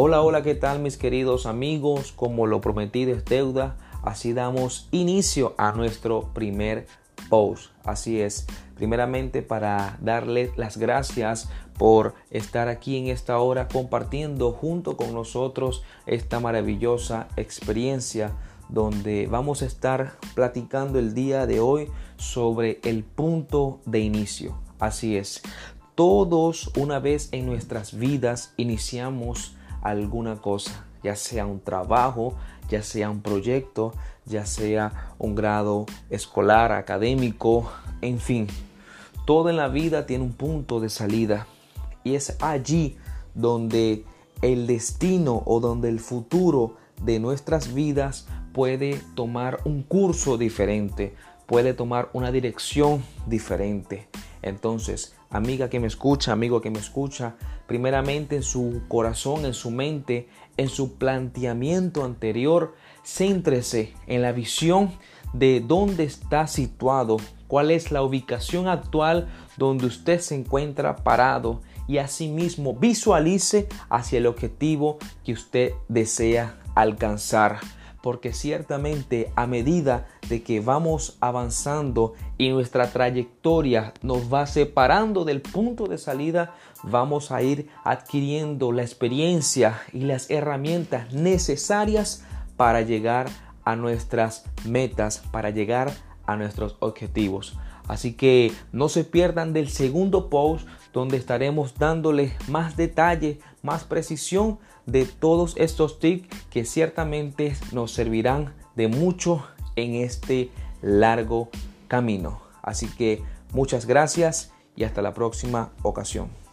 Hola, hola, ¿qué tal mis queridos amigos? Como lo prometido es deuda, así damos inicio a nuestro primer post. Así es, primeramente para darle las gracias por estar aquí en esta hora compartiendo junto con nosotros esta maravillosa experiencia donde vamos a estar platicando el día de hoy sobre el punto de inicio. Así es, todos una vez en nuestras vidas iniciamos alguna cosa, ya sea un trabajo, ya sea un proyecto, ya sea un grado escolar, académico, en fin. Todo en la vida tiene un punto de salida y es allí donde el destino o donde el futuro de nuestras vidas puede tomar un curso diferente, puede tomar una dirección diferente. Entonces, amiga que me escucha, amigo que me escucha, primeramente en su corazón, en su mente, en su planteamiento anterior, céntrese en la visión de dónde está situado, cuál es la ubicación actual donde usted se encuentra parado y asimismo visualice hacia el objetivo que usted desea alcanzar porque ciertamente a medida de que vamos avanzando y nuestra trayectoria nos va separando del punto de salida, vamos a ir adquiriendo la experiencia y las herramientas necesarias para llegar a nuestras metas, para llegar a nuestros objetivos. Así que no se pierdan del segundo post donde estaremos dándole más detalle, más precisión de todos estos tips que ciertamente nos servirán de mucho en este largo camino. Así que muchas gracias y hasta la próxima ocasión.